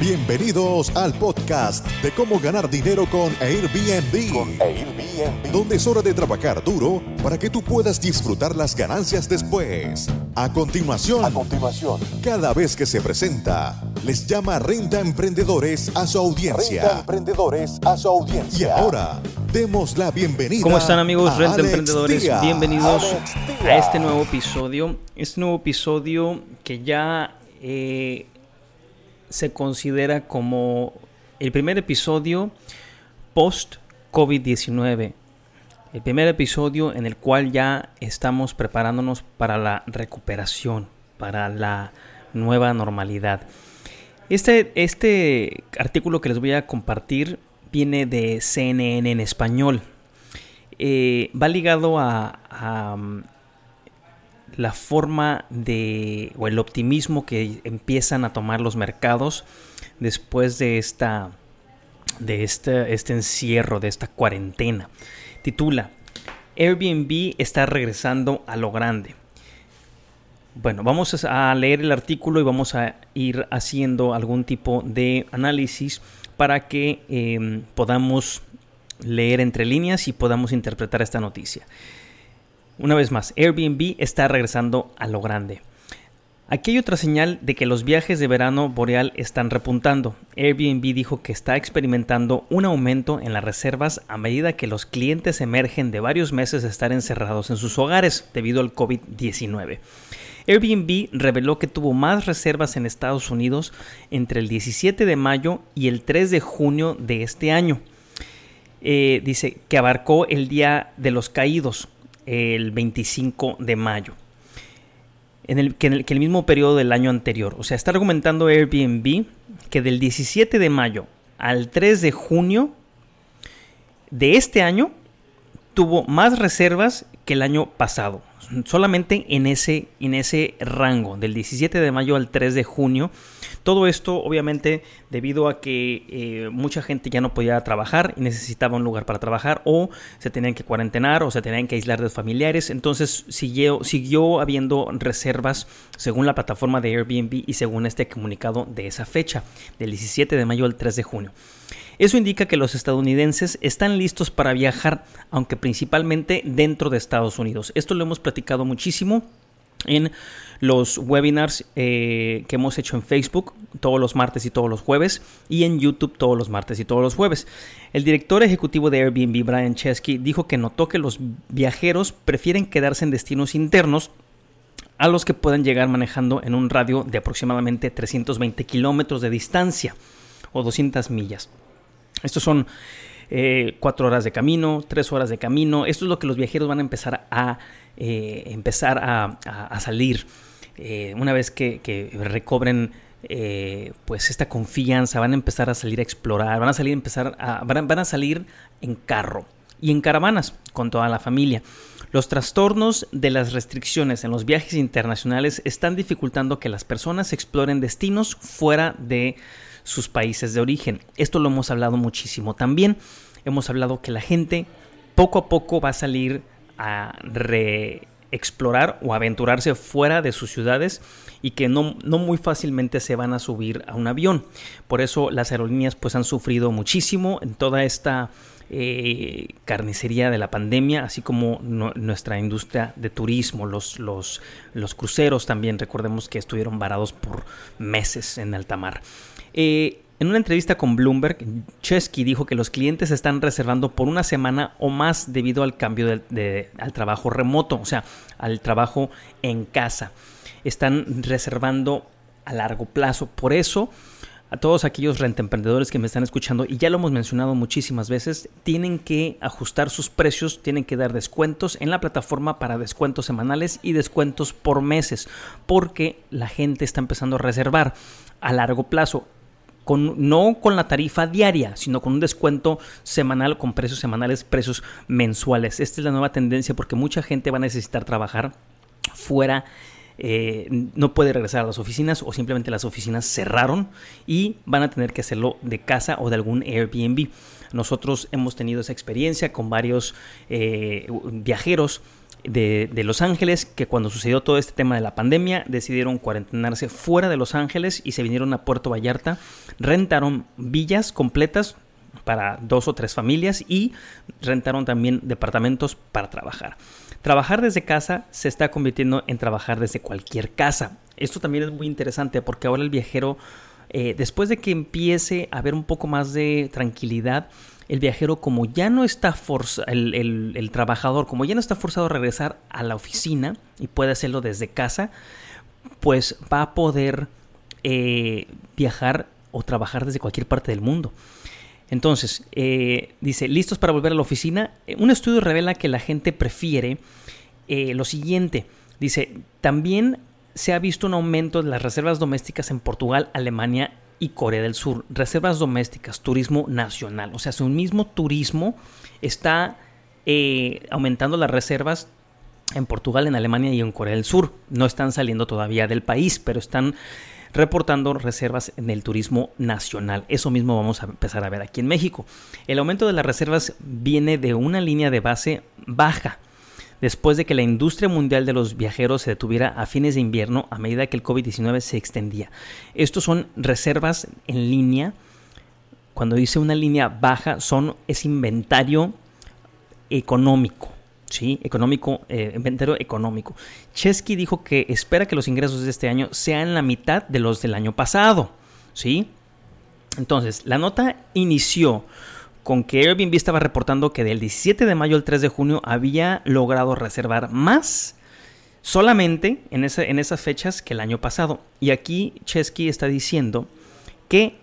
Bienvenidos al podcast de cómo ganar dinero con Airbnb. Donde es hora de trabajar duro para que tú puedas disfrutar las ganancias después. A continuación, a continuación, cada vez que se presenta, les llama Renta Emprendedores a su audiencia. Renta Emprendedores a su audiencia. Y ahora, demos la bienvenida. ¿Cómo están amigos Renta Emprendedores? Bienvenidos a este nuevo episodio. Este nuevo episodio que ya... Eh, se considera como el primer episodio post-COVID-19. El primer episodio en el cual ya estamos preparándonos para la recuperación, para la nueva normalidad. Este, este artículo que les voy a compartir viene de CNN en español. Eh, va ligado a, la forma de o el optimismo que empiezan a tomar los mercados después de esta de este, este encierro, de esta cuarentena. Titula Airbnb está regresando a lo grande. Bueno, vamos a leer el artículo y vamos a ir haciendo algún tipo de análisis para que em, podamos leer entre líneas y podamos interpretar esta noticia. Una vez más, Airbnb está regresando a lo grande. Aquí hay otra señal de que los viajes de verano boreal están repuntando. Airbnb dijo que está experimentando un aumento en las reservas a medida que los clientes emergen de varios meses de estar encerrados en sus hogares debido al COVID-19. Airbnb reveló que tuvo más reservas en Estados Unidos entre el 17 de mayo y el 3 de junio de este año. Eh, dice que abarcó el Día de los Caídos, el 25 de mayo. En el, que, el mismo periodo del año anterior. O sea, está argumentando Airbnb que del 17 de mayo al 3 de junio de este año tuvo más reservas que el año pasado. Solamente en ese, en ese rango, del 17 de mayo al 3 de junio, todo esto, obviamente, debido a que eh, mucha gente ya no podía trabajar y necesitaba un lugar para trabajar, o se tenían que cuarentenar, o se tenían que aislar de familiares. Entonces siguió, siguió habiendo reservas según la plataforma de Airbnb y según este comunicado de esa fecha, del 17 de mayo al 3 de junio. Eso indica que los estadounidenses están listos para viajar, aunque principalmente dentro de Estados Unidos. Esto lo hemos platicado muchísimo en los webinars eh, que hemos hecho en Facebook todos los martes y todos los jueves y en YouTube todos los martes y todos los jueves. El director ejecutivo de Airbnb, Brian Chesky, dijo que notó que los viajeros prefieren quedarse en destinos internos a los que pueden llegar manejando en un radio de aproximadamente 320 kilómetros de distancia o 200 millas. Estos son eh, cuatro horas de camino, tres horas de camino. Esto es lo que los viajeros van a empezar a, eh, empezar a, salir. Eh, una vez que, recobren pues esta confianza, van a empezar a salir a explorar, van a salir a empezar a, van a salir en carro y en caravanas con toda la familia. Los trastornos de las restricciones en los viajes internacionales están dificultando que las personas exploren destinos fuera de sus países de origen. Esto lo hemos hablado muchísimo también. Hemos hablado que la gente poco a poco va a salir a reexplorar o aventurarse fuera de sus ciudades y que no, no, muy fácilmente se van a subir a un avión. Por eso las aerolíneas pues han sufrido muchísimo en toda esta eh, carnicería de la pandemia, así como nuestra industria de turismo, los, los, cruceros también, recordemos que estuvieron varados por meses en alta mar. Eh, en una entrevista con Bloomberg, Chesky dijo que los clientes están reservando por una semana o más debido al cambio al trabajo remoto, o sea, al trabajo en casa. Están reservando a largo plazo. Por eso a todos aquellos rentemprendedores que me están escuchando, y ya lo hemos mencionado muchísimas veces, tienen que ajustar sus precios, tienen que dar descuentos en la plataforma para descuentos semanales y descuentos por meses, porque la gente está empezando a reservar a largo plazo. No con la tarifa diaria, sino con un descuento semanal, con precios semanales, precios mensuales. Esta es la nueva tendencia porque mucha gente va a necesitar trabajar fuera eh, no puede regresar a las oficinas o simplemente las oficinas cerraron y van a tener que hacerlo de casa o de algún Airbnb. Nosotros hemos tenido esa experiencia con varios eh, viajeros de, Los Ángeles que cuando sucedió todo este tema de la pandemia decidieron cuarentenarse fuera de Los Ángeles y se vinieron a Puerto Vallarta, rentaron villas completas para dos o tres familias y rentaron también departamentos para trabajar. Trabajar desde casa se está convirtiendo en trabajar desde cualquier casa. Esto también es muy interesante porque ahora el viajero, eh, después de que empiece a haber un poco más de tranquilidad, el viajero como ya no está forzado, el, trabajador como ya no está forzado a regresar a la oficina y puede hacerlo desde casa, pues va a poder eh, viajar o trabajar desde cualquier parte del mundo. Entonces, eh, dice, ¿listos para volver a la oficina? Eh, un estudio revela que la gente prefiere lo siguiente. Dice, también se ha visto un aumento de las reservas domésticas en Portugal, Alemania y Corea del Sur. Reservas domésticas, turismo nacional. O sea, su mismo turismo está aumentando las reservas en Portugal, en Alemania y en Corea del Sur. No están saliendo todavía del país, pero están reportando reservas en el turismo nacional. Eso mismo vamos a empezar a ver aquí en México. El aumento de las reservas viene de una línea de base baja después de que la industria mundial de los viajeros se detuviera a fines de invierno a medida que el COVID-19 se extendía. Estos son reservas en línea. Cuando dice una línea baja, son es inventario económico. ¿sí? Económico, eh, inventario económico. Chesky dijo que espera que los ingresos de este año sean la mitad de los del año pasado, ¿sí? Entonces, la nota inició con que Airbnb estaba reportando que del 17 de mayo al 3 de junio había logrado reservar más solamente en, esas fechas que el año pasado. Y aquí Chesky está diciendo que,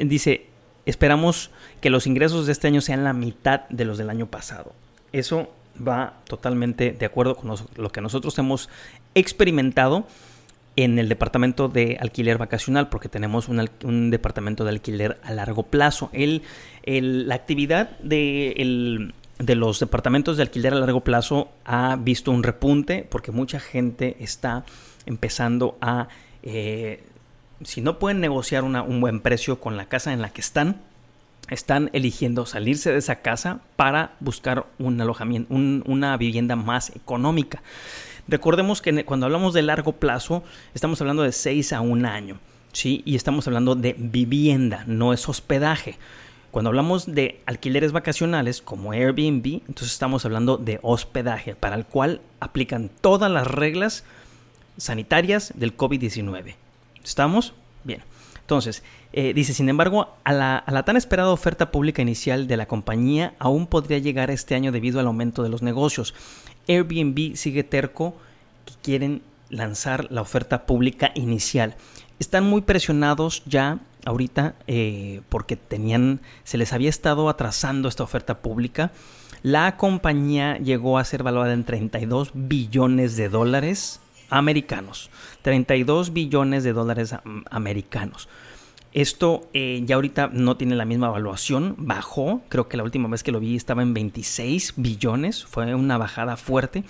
dice, esperamos que los ingresos de este año sean la mitad de los del año pasado. Eso va totalmente de acuerdo con lo que nosotros hemos experimentado en el departamento de alquiler vacacional, porque tenemos un, departamento de alquiler a largo plazo. El, la actividad de, de, los departamentos de alquiler a largo plazo ha visto un repunte, porque mucha gente está empezando a, eh, si no pueden negociar un buen precio con la casa en la que están, están eligiendo salirse de esa casa para buscar un alojamiento, una vivienda más económica. Recordemos que cuando hablamos de largo plazo, estamos hablando de 6 a un año, ¿sí? Y estamos hablando de vivienda, no es hospedaje. Cuando hablamos de alquileres vacacionales como Airbnb, entonces estamos hablando de hospedaje, para el cual aplican todas las reglas sanitarias del COVID-19. ¿Estamos? Bien. Entonces, eh, dice, sin embargo, a la, tan esperada oferta pública inicial de la compañía aún podría llegar este año debido al aumento de los negocios. Airbnb sigue terco que quieren lanzar la oferta pública inicial. Están muy presionados ya ahorita eh, porque tenían, se les había estado atrasando esta oferta pública. La compañía llegó a ser valuada en 32 billones de dólares americanos. 32 billones de dólares americanos. Esto eh, ya ahorita no tiene la misma evaluación, bajó, creo que la última vez que lo vi estaba en 26 billones, fue una bajada fuerte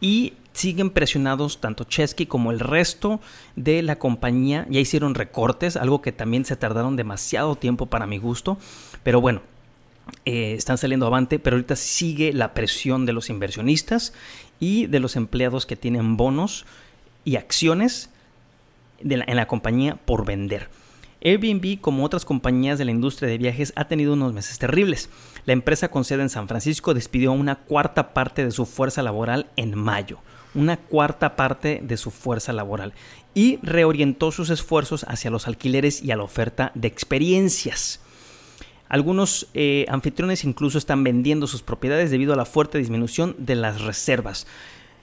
y siguen presionados tanto Chesky como el resto de la compañía, ya hicieron recortes, algo que también se tardaron demasiado tiempo para mi gusto, pero bueno, eh, están saliendo avante, pero ahorita sigue la presión de los inversionistas y de los empleados que tienen bonos y acciones en la compañía por vender. Airbnb, como otras compañías de la industria de viajes, ha tenido unos meses terribles. La empresa con sede en San Francisco despidió una cuarta parte de su fuerza laboral en mayo. Una cuarta parte de su fuerza laboral. Y reorientó sus esfuerzos hacia los alquileres y a la oferta de experiencias. Algunos eh, anfitriones incluso están vendiendo sus propiedades debido a la fuerte disminución de las reservas.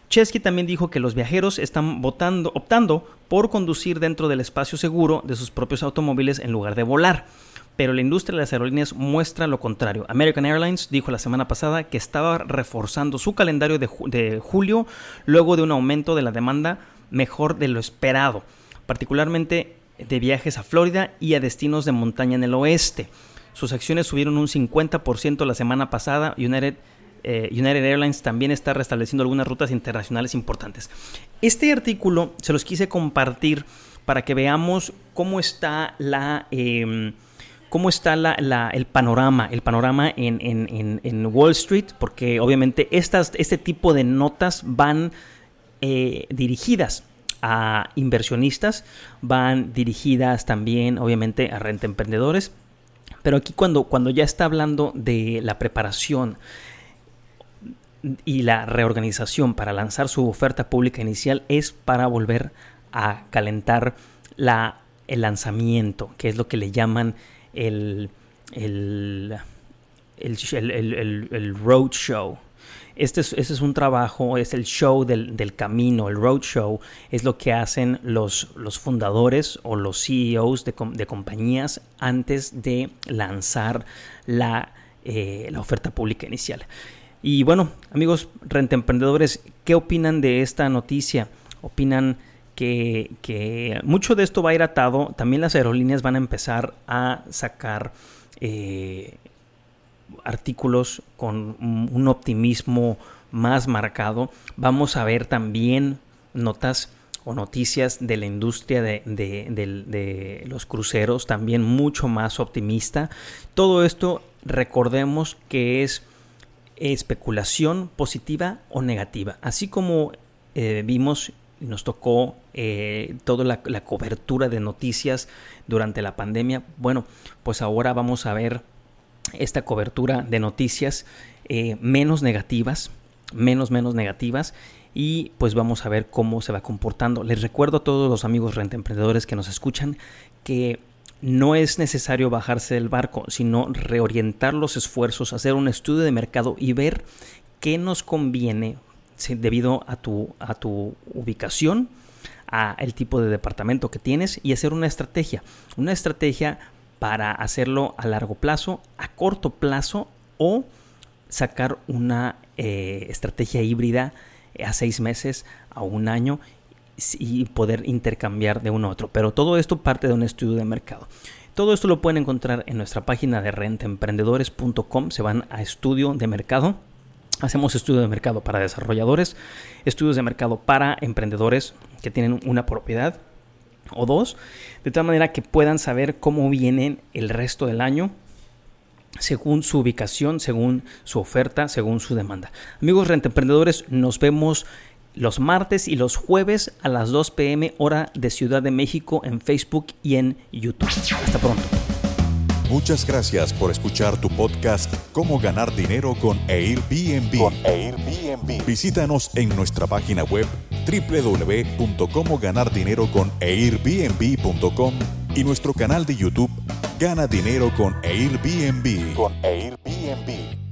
Chesky también dijo que los viajeros están votando, optando por conducir dentro del espacio seguro de sus propios automóviles en lugar de volar. Pero la industria de las aerolíneas muestra lo contrario. American Airlines dijo la semana pasada que estaba reforzando su calendario de, julio luego de un aumento de la demanda mejor de lo esperado, particularmente de viajes a Florida y a destinos de montaña en el oeste. Sus acciones subieron un 50% la semana pasada. United eh, United Airlines también está restableciendo algunas rutas internacionales importantes. Este artículo se los quise compartir para que veamos cómo está la... Em, cómo está el panorama, el panorama en, Wall Street, porque obviamente estas, este tipo de notas van eh, dirigidas a inversionistas, van dirigidas también obviamente a renta emprendedores, pero aquí cuando, cuando ya está hablando de la preparación y la reorganización para lanzar su oferta pública inicial es para volver a calentar la, el lanzamiento, que es lo que le llaman el, el, el, roadshow. Este es, este es, un trabajo, es el show del, camino, el roadshow, es lo que hacen los, los fundadores o los CEOs de, de compañías antes de lanzar la, eh, la oferta pública inicial. Y bueno, amigos renta emprendedores, ¿qué opinan de esta noticia? ¿Opinan que, mucho de esto va a ir atado. También las aerolíneas van a empezar a sacar eh, artículos con un optimismo más marcado. Vamos a ver también notas o noticias de la industria de, los cruceros, también mucho más optimista. Todo esto recordemos que es especulación positiva o negativa, así como eh, vimos nos tocó eh, toda la, cobertura de noticias durante la pandemia. Bueno, pues ahora vamos a ver esta cobertura de noticias eh, menos negativas, menos, menos negativas. Y pues vamos a ver cómo se va comportando. Les recuerdo a todos los amigos renta emprendedores que nos escuchan que no es necesario bajarse del barco, sino reorientar los esfuerzos, hacer un estudio de mercado y ver qué nos conviene debido a tu, a tu ubicación, a el tipo de departamento que tienes y hacer una estrategia. Una estrategia para hacerlo a largo plazo, a corto plazo o sacar una eh, estrategia híbrida a seis meses, a un año y poder intercambiar de uno a otro. Pero todo esto parte de un estudio de mercado. Todo esto lo pueden encontrar en nuestra página de rentaemprendedores.com. Se van a estudio de mercado Hacemos estudios de mercado para desarrolladores, estudios de mercado para emprendedores que tienen una propiedad o dos, de tal manera que puedan saber cómo vienen el resto del año según su ubicación, según su oferta, según su demanda. Amigos renta emprendedores, nos vemos los martes y los jueves a las 2 pm hora de Ciudad de México en Facebook y en YouTube. Hasta pronto. Muchas gracias por escuchar tu podcast Cómo ganar dinero con Airbnb. Con Airbnb. Visítanos en nuestra página web www.comoganardineroconairbnb.com y nuestro canal de YouTube Gana dinero con Airbnb. Con Airbnb.